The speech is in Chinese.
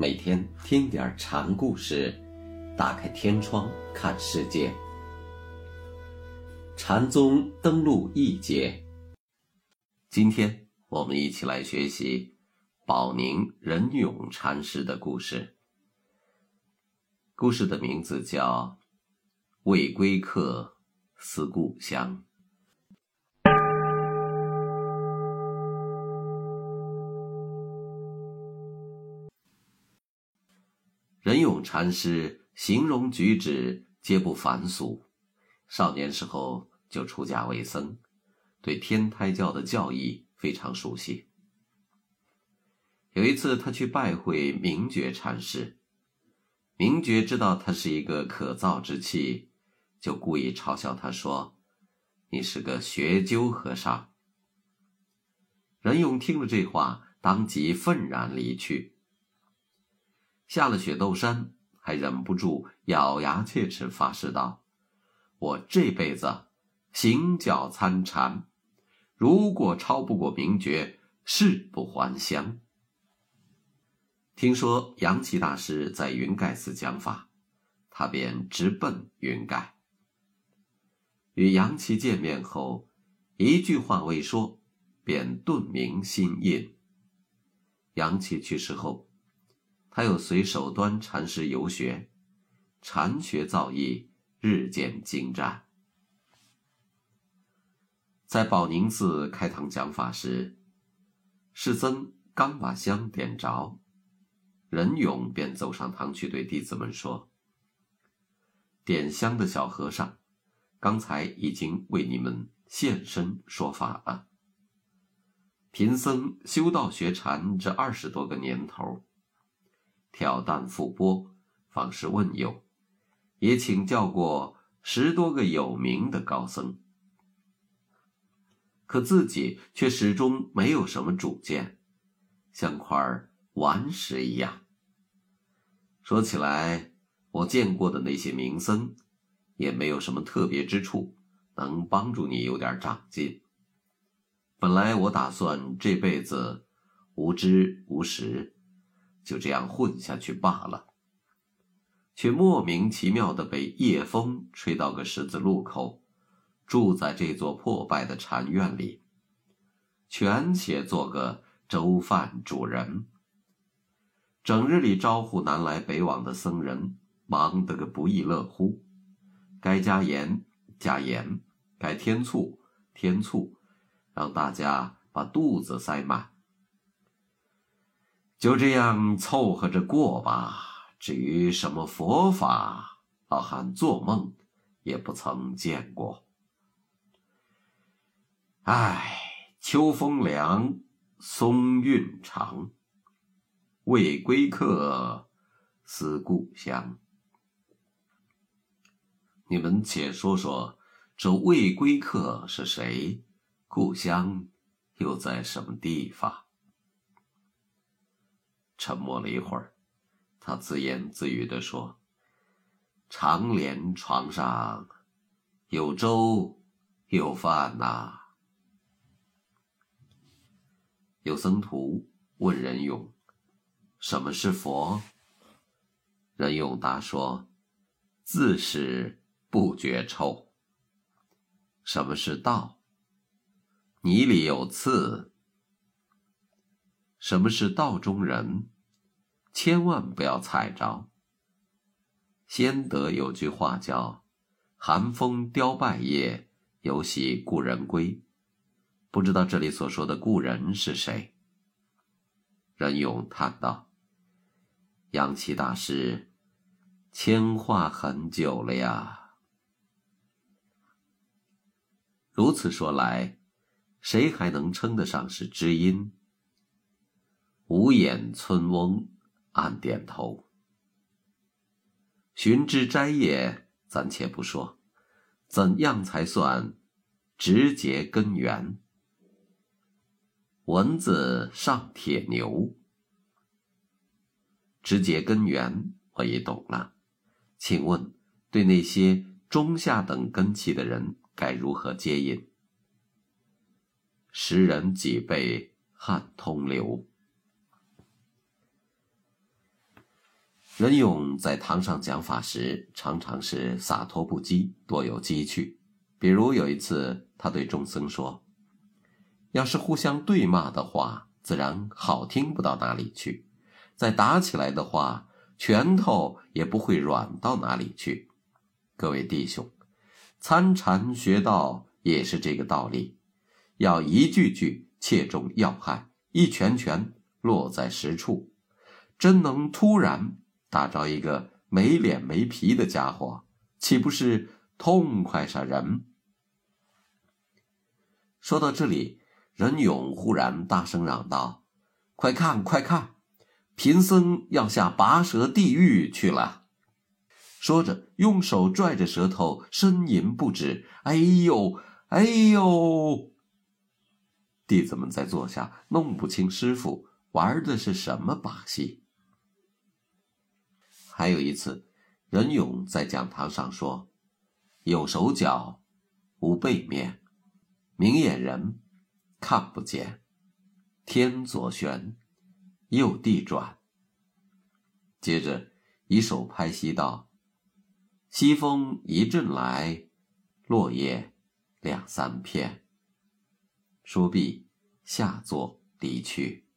每天听点禅故事，打开天窗看世界。禅宗登陆一节，今天我们一起来学习宝宁仁勇禅师的故事。故事的名字叫《未归客思故乡》。仁勇禅师形容举止皆不凡俗，少年时候就出家为僧，对天台教的教义非常熟悉。有一次，他去拜会明觉禅师，明觉知道他是一个可造之器，就故意嘲笑他说：“你是个学究和尚。”仁勇听了这话，当即愤然离去。下了雪窦山，还忍不住咬牙切齿发誓道：“我这辈子行脚参禅，如果超不过名觉，誓不还乡。”听说杨岐大师在云盖寺讲法，他便直奔云盖。与杨岐见面后，一句话未说，便顿明心印。杨岐去世后。他又随手端禅师游学，禅学造诣日渐精湛。在宝宁寺开堂讲法时，世僧刚把香点着，任勇便走上堂去对弟子们说：“点香的小和尚，刚才已经为你们现身说法了。贫僧修道学禅这二十多个年头。”挑担覆钵，方是问友，也请教过十多个有名的高僧，可自己却始终没有什么主见，像块顽石一样。说起来，我见过的那些名僧，也没有什么特别之处，能帮助你有点长进。本来我打算这辈子无知无识。就这样混下去罢了，却莫名其妙的被夜风吹到个十字路口，住在这座破败的禅院里，全且做个粥饭主人，整日里招呼南来北往的僧人，忙得个不亦乐乎，该加盐加盐，该添醋添醋，让大家把肚子塞满。就这样凑合着过吧。至于什么佛法，老汉做梦也不曾见过。唉，秋风凉，松韵长。未归客，思故乡。你们且说说，这未归客是谁？故乡又在什么地方？沉默了一会儿，他自言自语地说：“长莲床上有粥有饭呐。”有僧徒问任勇：“什么是佛？”任勇答说：“自是不觉臭。”什么是道？泥里有刺。什么是道中人？千万不要踩着。先德有句话叫“寒风凋败叶，犹喜故人归”，不知道这里所说的故人是谁？任勇叹道：“杨奇大师，牵话很久了呀。”如此说来，谁还能称得上是知音？无眼村翁暗点头。寻枝摘叶暂且不说，怎样才算直结根源？蚊子上铁牛，直结根源我也懂了。请问，对那些中下等根器的人该如何接引？十人几辈汗通流。任勇在堂上讲法时，常常是洒脱不羁，多有机趣。比如有一次，他对众僧说：“要是互相对骂的话，自然好听不到哪里去；再打起来的话，拳头也不会软到哪里去。各位弟兄，参禅学道也是这个道理，要一句句切中要害，一拳拳落在实处。真能突然。”打着一个没脸没皮的家伙，岂不是痛快杀人？说到这里，任勇忽然大声嚷道：“快看，快看，贫僧要下拔舌地狱去了！”说着，用手拽着舌头，呻吟不止：“哎呦，哎呦！”弟子们在坐下，弄不清师傅玩的是什么把戏。还有一次，任勇在讲堂上说：“有手脚，无背面，明眼人看不见。天左旋，右地转。”接着以手拍膝道：“西风一阵来，落叶两三片。”说毕，下座离去。